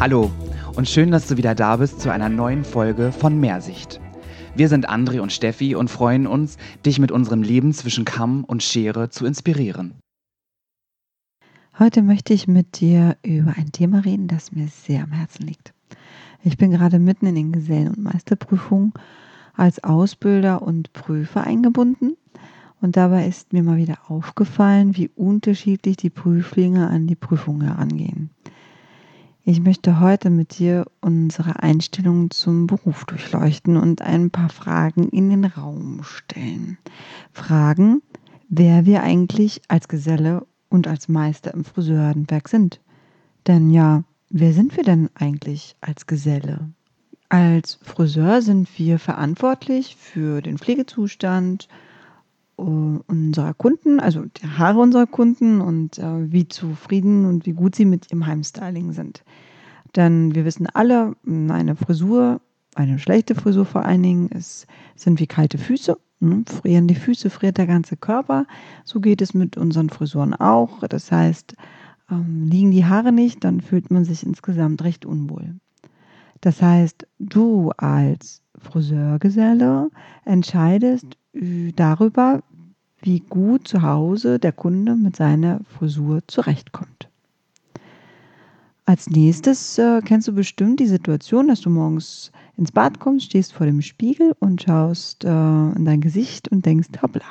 Hallo und schön, dass du wieder da bist zu einer neuen Folge von Mehrsicht. Wir sind André und Steffi und freuen uns, dich mit unserem Leben zwischen Kamm und Schere zu inspirieren. Heute möchte ich mit dir über ein Thema reden, das mir sehr am Herzen liegt. Ich bin gerade mitten in den Gesellen- und Meisterprüfungen als Ausbilder und Prüfer eingebunden und dabei ist mir mal wieder aufgefallen, wie unterschiedlich die Prüflinge an die Prüfung herangehen. Ich möchte heute mit dir unsere Einstellung zum Beruf durchleuchten und ein paar Fragen in den Raum stellen. Fragen, wer wir eigentlich als Geselle und als Meister im Friseurhandwerk sind. Denn ja, wer sind wir denn eigentlich als Geselle? Als Friseur sind wir verantwortlich für den Pflegezustand unserer Kunden, also die Haare unserer Kunden und äh, wie zufrieden und wie gut sie mit ihrem Heimstyling sind. Denn wir wissen alle, eine Frisur, eine schlechte Frisur vor allen Dingen, ist, sind wie kalte Füße Ne? Frieren die Füße, friert der ganze Körper. So geht es mit unseren Frisuren auch. Das heißt, ähm, liegen die Haare nicht, dann fühlt man sich insgesamt recht unwohl. Das heißt, du als Friseurgeselle entscheidest äh, darüber, wie gut zu Hause der Kunde mit seiner Frisur zurechtkommt. Als nächstes äh, kennst du bestimmt die Situation, dass du morgens ins Bad kommst, stehst vor dem Spiegel und schaust äh, in dein Gesicht und denkst, hoppla,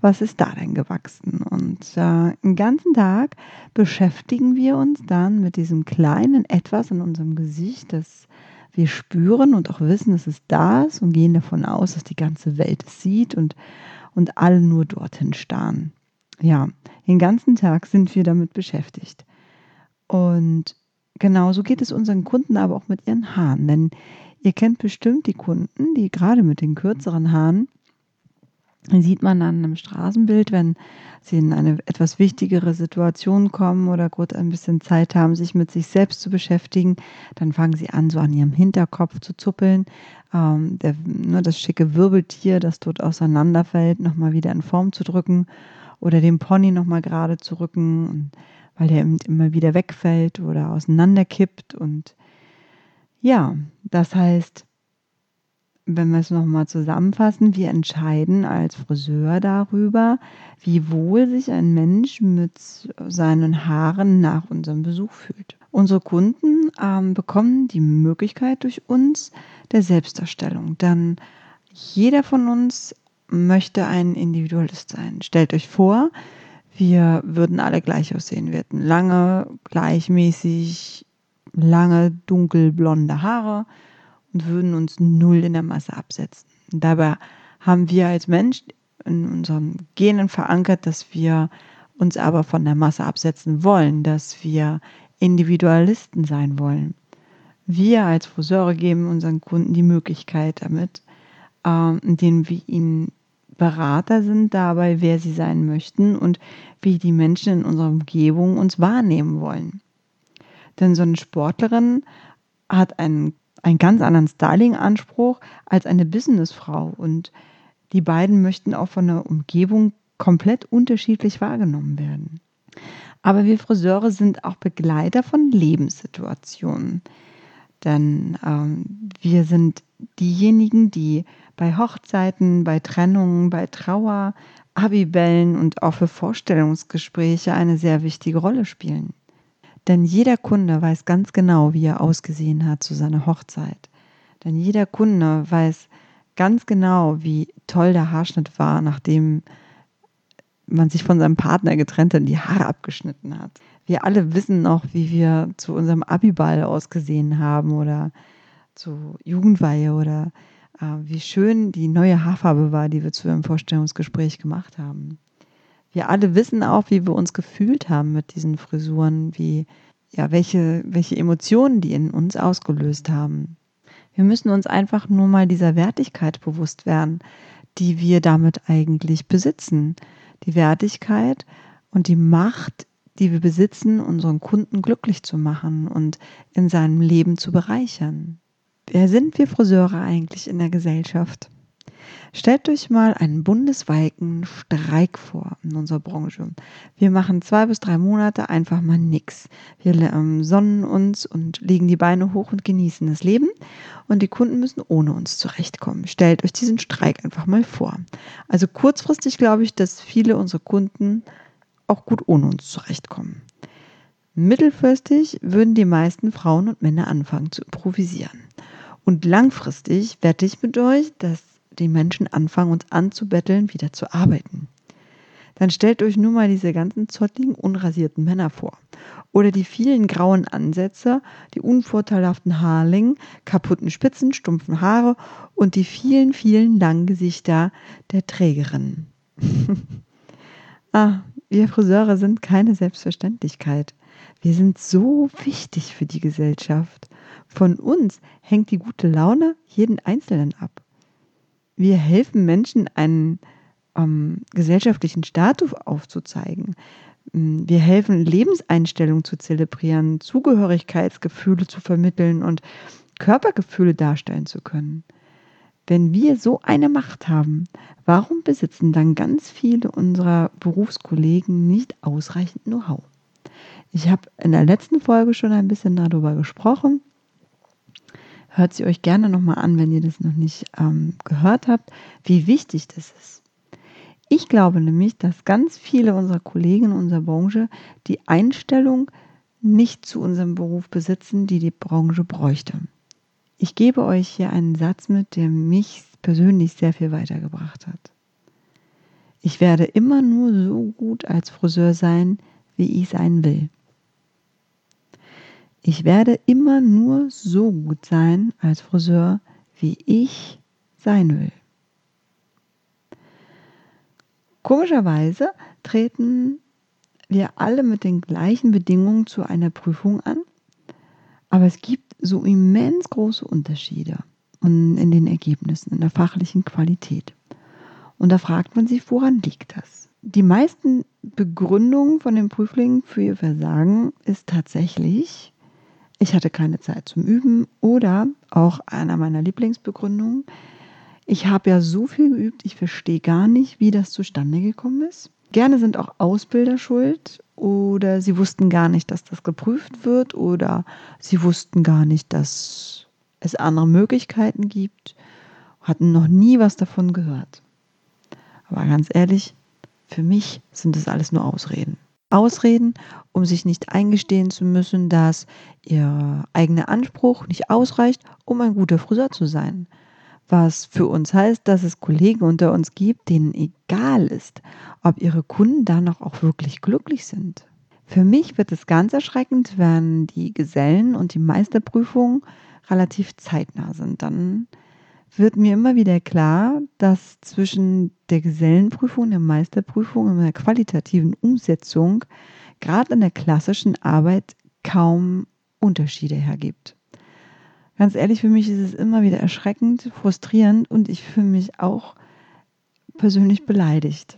was ist da denn gewachsen? Und äh, den ganzen Tag beschäftigen wir uns dann mit diesem kleinen Etwas in unserem Gesicht, das wir spüren und auch wissen, dass es da ist und gehen davon aus, dass die ganze Welt es sieht und, und alle nur dorthin starren. Ja, den ganzen Tag sind wir damit beschäftigt. Und genauso geht es unseren Kunden aber auch mit ihren Haaren. Denn ihr kennt bestimmt die Kunden, die gerade mit den kürzeren Haaren, sieht man an einem Straßenbild, wenn sie in eine etwas wichtigere Situation kommen oder gut ein bisschen Zeit haben, sich mit sich selbst zu beschäftigen, dann fangen sie an, so an ihrem Hinterkopf zu zuppeln. Ähm, der, nur ne, das schicke Wirbeltier, das dort auseinanderfällt, nochmal wieder in Form zu drücken oder den Pony nochmal gerade zu rücken. Weil der immer wieder wegfällt oder auseinanderkippt. Und ja, das heißt, wenn wir es nochmal zusammenfassen, wir entscheiden als Friseur darüber, wie wohl sich ein Mensch mit seinen Haaren nach unserem Besuch fühlt. Unsere Kunden ähm, bekommen die Möglichkeit durch uns der Selbstdarstellung. Denn jeder von uns möchte ein Individualist sein. Stellt euch vor, wir würden alle gleich aussehen. Wir hätten lange, gleichmäßig, lange, dunkelblonde Haare und würden uns null in der Masse absetzen. Dabei haben wir als Mensch in unseren Genen verankert, dass wir uns aber von der Masse absetzen wollen, dass wir Individualisten sein wollen. Wir als Friseure geben unseren Kunden die Möglichkeit damit, äh, indem wir ihnen Berater sind dabei, wer sie sein möchten und wie die Menschen in unserer Umgebung uns wahrnehmen wollen. Denn so eine Sportlerin hat einen, einen ganz anderen Styling-Anspruch als eine Businessfrau und die beiden möchten auch von der Umgebung komplett unterschiedlich wahrgenommen werden. Aber wir Friseure sind auch Begleiter von Lebenssituationen. Denn ähm, wir sind diejenigen, die bei Hochzeiten, bei Trennungen, bei Trauer, Abibellen und auch für Vorstellungsgespräche eine sehr wichtige Rolle spielen. Denn jeder Kunde weiß ganz genau, wie er ausgesehen hat zu seiner Hochzeit. Denn jeder Kunde weiß ganz genau, wie toll der Haarschnitt war, nachdem man sich von seinem Partner getrennt hat und die Haare abgeschnitten hat. Wir alle wissen noch, wie wir zu unserem Abiball ausgesehen haben oder zur Jugendweihe oder äh, wie schön die neue Haarfarbe war, die wir zu einem Vorstellungsgespräch gemacht haben. Wir alle wissen auch, wie wir uns gefühlt haben mit diesen Frisuren, wie, ja, welche, welche Emotionen die in uns ausgelöst haben. Wir müssen uns einfach nur mal dieser Wertigkeit bewusst werden, die wir damit eigentlich besitzen. Die Wertigkeit und die Macht, die wir besitzen, unseren Kunden glücklich zu machen und in seinem Leben zu bereichern. Wer sind wir Friseure eigentlich in der Gesellschaft? Stellt euch mal einen bundesweiten Streik vor in unserer Branche. Wir machen zwei bis drei Monate einfach mal nichts. Wir ähm, sonnen uns und legen die Beine hoch und genießen das Leben. Und die Kunden müssen ohne uns zurechtkommen. Stellt euch diesen Streik einfach mal vor. Also kurzfristig glaube ich, dass viele unserer Kunden auch gut ohne uns zurechtkommen. Mittelfristig würden die meisten Frauen und Männer anfangen zu improvisieren. Und langfristig wette ich mit euch, dass die Menschen anfangen, uns anzubetteln, wieder zu arbeiten. Dann stellt euch nur mal diese ganzen zottligen, unrasierten Männer vor. Oder die vielen grauen Ansätze, die unvorteilhaften Haarlingen, kaputten Spitzen, stumpfen Haare und die vielen, vielen langen Gesichter der Trägerinnen. ah, wir Friseure sind keine Selbstverständlichkeit. Wir sind so wichtig für die Gesellschaft. Von uns hängt die gute Laune jeden Einzelnen ab wir helfen Menschen, einen ähm, gesellschaftlichen Status aufzuzeigen. Mm, wir helfen, Lebenseinstellungen zu zelebrieren, Zugehörigkeitsgefühle zu vermitteln und Körpergefühle darstellen zu können. Wenn wir so eine Macht haben, warum besitzen dann ganz viele unserer Berufskollegen nicht ausreichend Know-how? Ich habe in der letzten Folge schon ein bisschen darüber gesprochen. Hört sie euch gerne nochmal an, wenn ihr das noch nicht ähm, gehört habt, wie wichtig das ist. Ich glaube nämlich, dass ganz viele unserer Kollegen in unserer Branche die Einstellung nicht zu unserem Beruf besitzen, die die Branche bräuchte. Ich gebe euch hier einen Satz mit, der mich persönlich sehr viel weitergebracht hat. Ich werde immer nur so gut als Friseur sein, wie ich sein will. Ich werde immer nur so gut sein als Friseur, wie ich sein will. Komischerweise treten wir alle mit den gleichen Bedingungen zu einer Prüfung an, aber es gibt so immens große Unterschiede in den Ergebnissen, in der fachlichen Qualität. Und da fragt man sich, woran liegt das? Die meisten Begründungen von den Prüflingen für ihr Versagen ist tatsächlich, ich hatte keine Zeit zum Üben oder auch einer meiner Lieblingsbegründungen, ich habe ja so viel geübt, ich verstehe gar nicht, wie das zustande gekommen ist. Gerne sind auch Ausbilder schuld oder sie wussten gar nicht, dass das geprüft wird oder sie wussten gar nicht, dass es andere Möglichkeiten gibt, hatten noch nie was davon gehört. Aber ganz ehrlich, für mich sind das alles nur Ausreden. Ausreden, um sich nicht eingestehen zu müssen, dass ihr eigener Anspruch nicht ausreicht, um ein guter Friseur zu sein. Was für uns heißt, dass es Kollegen unter uns gibt, denen egal ist, ob ihre Kunden danach auch wirklich glücklich sind. Für mich wird es ganz erschreckend, wenn die Gesellen und die Meisterprüfungen relativ zeitnah sind. Dann wird mir immer wieder klar, dass zwischen der Gesellenprüfung und der Meisterprüfung in der qualitativen Umsetzung gerade in der klassischen Arbeit kaum Unterschiede hergibt. Ganz ehrlich, für mich ist es immer wieder erschreckend, frustrierend und ich fühle mich auch persönlich beleidigt.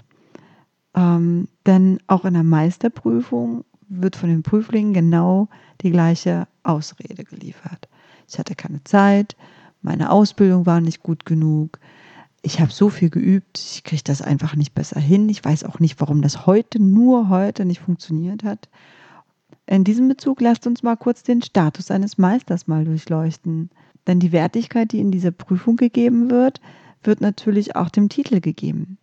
Ähm, denn auch in der Meisterprüfung wird von den Prüflingen genau die gleiche Ausrede geliefert. Ich hatte keine Zeit, meine Ausbildung war nicht gut genug. Ich habe so viel geübt, ich kriege das einfach nicht besser hin. Ich weiß auch nicht, warum das heute, nur heute nicht funktioniert hat. In diesem Bezug lasst uns mal kurz den Status eines Meisters mal durchleuchten. Denn die Wertigkeit, die in dieser Prüfung gegeben wird, wird natürlich auch dem Titel gegeben.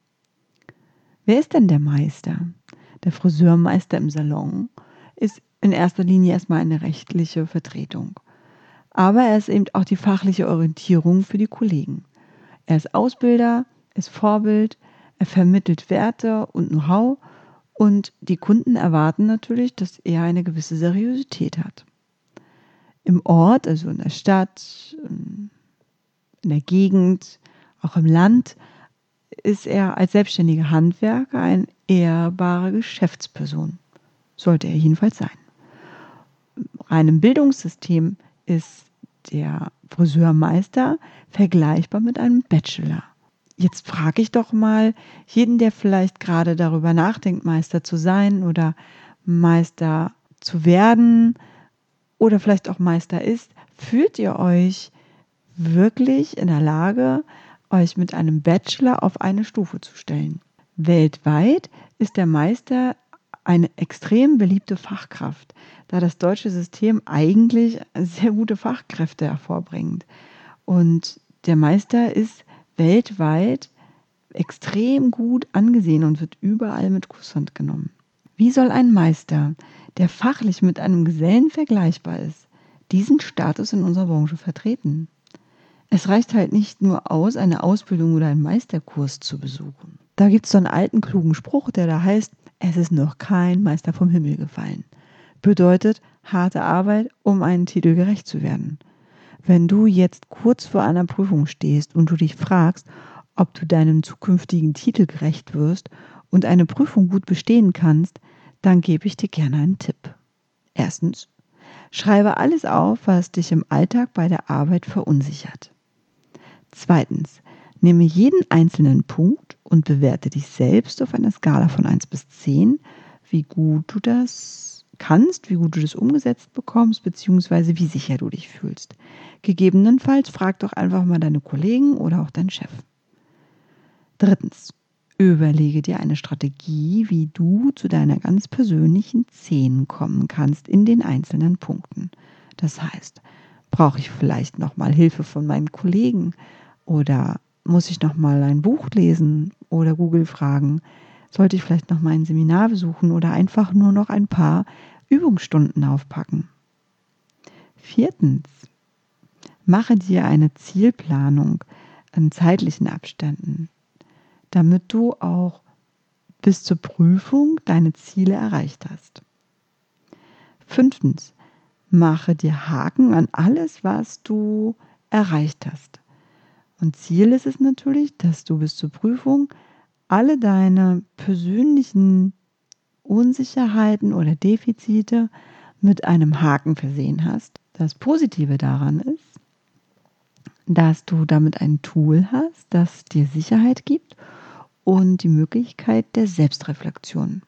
Wer ist denn der Meister? Der Friseurmeister im Salon ist in erster Linie erstmal eine rechtliche Vertretung aber er ist eben auch die fachliche Orientierung für die Kollegen. Er ist Ausbilder, ist Vorbild, er vermittelt Werte und Know-how und die Kunden erwarten natürlich, dass er eine gewisse Seriosität hat. Im Ort, also in der Stadt, in der Gegend, auch im Land, ist er als selbstständiger Handwerker eine ehrbare Geschäftsperson. Sollte er jedenfalls sein. Rein im Bildungssystem ist der Friseurmeister vergleichbar mit einem Bachelor. Jetzt frage ich doch mal jeden, der vielleicht gerade darüber nachdenkt, Meister zu sein oder Meister zu werden oder vielleicht auch Meister ist, fühlt ihr euch wirklich in der Lage, euch mit einem Bachelor auf eine Stufe zu stellen. Weltweit ist der Meister eine extrem beliebte Fachkraft, da das deutsche System eigentlich sehr gute Fachkräfte hervorbringt. Und der Meister ist weltweit extrem gut angesehen und wird überall mit Kusshand genommen. Wie soll ein Meister, der fachlich mit einem Gesellen vergleichbar ist, diesen Status in unserer Branche vertreten? Es reicht halt nicht nur aus, eine Ausbildung oder einen Meisterkurs zu besuchen. Da gibt es so einen alten klugen Spruch, der da heißt, es ist noch kein Meister vom Himmel gefallen. Bedeutet harte Arbeit, um einen Titel gerecht zu werden. Wenn du jetzt kurz vor einer Prüfung stehst und du dich fragst, ob du deinem zukünftigen Titel gerecht wirst und eine Prüfung gut bestehen kannst, dann gebe ich dir gerne einen Tipp. Erstens, schreibe alles auf, was dich im Alltag bei der Arbeit verunsichert. Zweitens, nehme jeden einzelnen Punkt und bewerte dich selbst auf einer Skala von 1 bis 10, wie gut du das kannst, wie gut du das umgesetzt bekommst, beziehungsweise wie sicher du dich fühlst. Gegebenenfalls frag doch einfach mal deine Kollegen oder auch deinen Chef. Drittens, überlege dir eine Strategie, wie du zu deiner ganz persönlichen 10 kommen kannst in den einzelnen Punkten. Das heißt, brauche ich vielleicht nochmal Hilfe von meinen Kollegen oder muss ich nochmal ein Buch lesen oder Google fragen? Sollte ich vielleicht nochmal ein Seminar besuchen oder einfach nur noch ein paar Übungsstunden aufpacken? Viertens, mache dir eine Zielplanung an zeitlichen Abständen damit du auch bis zur Prüfung deine Ziele erreicht hast. Fünftens, mache dir Haken an alles, was du erreicht hast. Und Ziel ist es natürlich, dass du bis zur Prüfung alle deine persönlichen Unsicherheiten oder Defizite mit einem Haken versehen hast. Das Positive daran ist, dass du damit ein Tool hast, das dir Sicherheit gibt und die Möglichkeit der Selbstreflexion.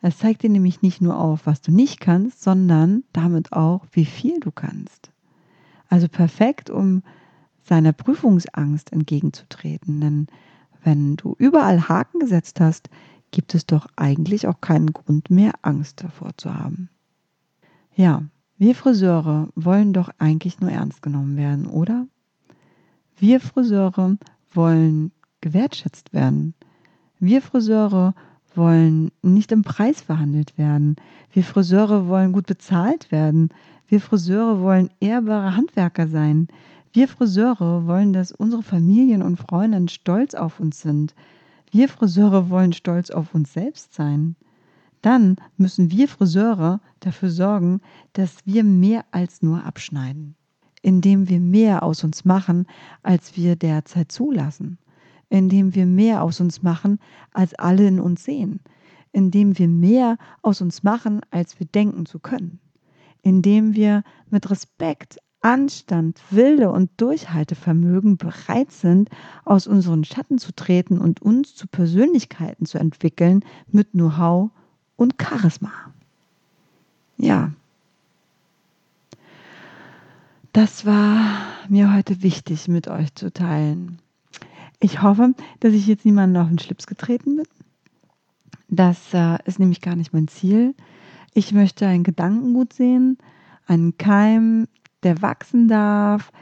Es zeigt dir nämlich nicht nur auf, was du nicht kannst, sondern damit auch, wie viel du kannst. Also perfekt, um seiner Prüfungsangst entgegenzutreten. Denn wenn du überall Haken gesetzt hast, gibt es doch eigentlich auch keinen Grund mehr, Angst davor zu haben. Ja, wir Friseure wollen doch eigentlich nur ernst genommen werden, oder? Wir Friseure wollen gewertschätzt werden. Wir Friseure wollen nicht im Preis verhandelt werden. Wir Friseure wollen gut bezahlt werden. Wir Friseure wollen ehrbare Handwerker sein. Wir Friseure wollen, dass unsere Familien und Freunde stolz auf uns sind. Wir Friseure wollen stolz auf uns selbst sein. Dann müssen wir Friseure dafür sorgen, dass wir mehr als nur abschneiden, indem wir mehr aus uns machen, als wir derzeit zulassen indem wir mehr aus uns machen, als alle in uns sehen, indem wir mehr aus uns machen, als wir denken zu können, indem wir mit Respekt, Anstand, Wille und Durchhaltevermögen bereit sind, aus unseren Schatten zu treten und uns zu Persönlichkeiten zu entwickeln mit Know-how und Charisma. Ja, das war mir heute wichtig mit euch zu teilen. Ich hoffe, dass ich jetzt niemanden auf den Schlips getreten bin. Das äh, ist nämlich gar nicht mein Ziel. Ich möchte ein Gedankengut sehen, einen Keim, der wachsen darf,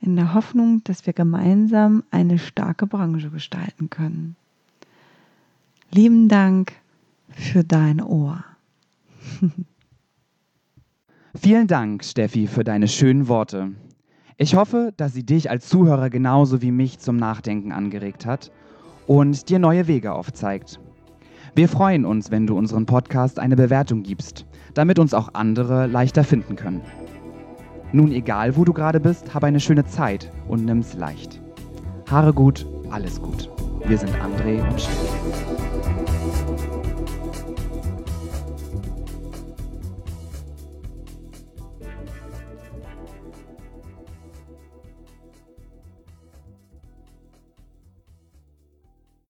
in der Hoffnung, dass wir gemeinsam eine starke Branche gestalten können. Lieben Dank für dein Ohr. Vielen Dank, Steffi, für deine schönen Worte. Ich hoffe, dass sie dich als Zuhörer genauso wie mich zum Nachdenken angeregt hat und dir neue Wege aufzeigt. Wir freuen uns, wenn du unseren Podcast eine Bewertung gibst, damit uns auch andere leichter finden können. Nun egal, wo du gerade bist, hab eine schöne Zeit und nimm's leicht. Haare gut, alles gut. Wir sind André und Steffi.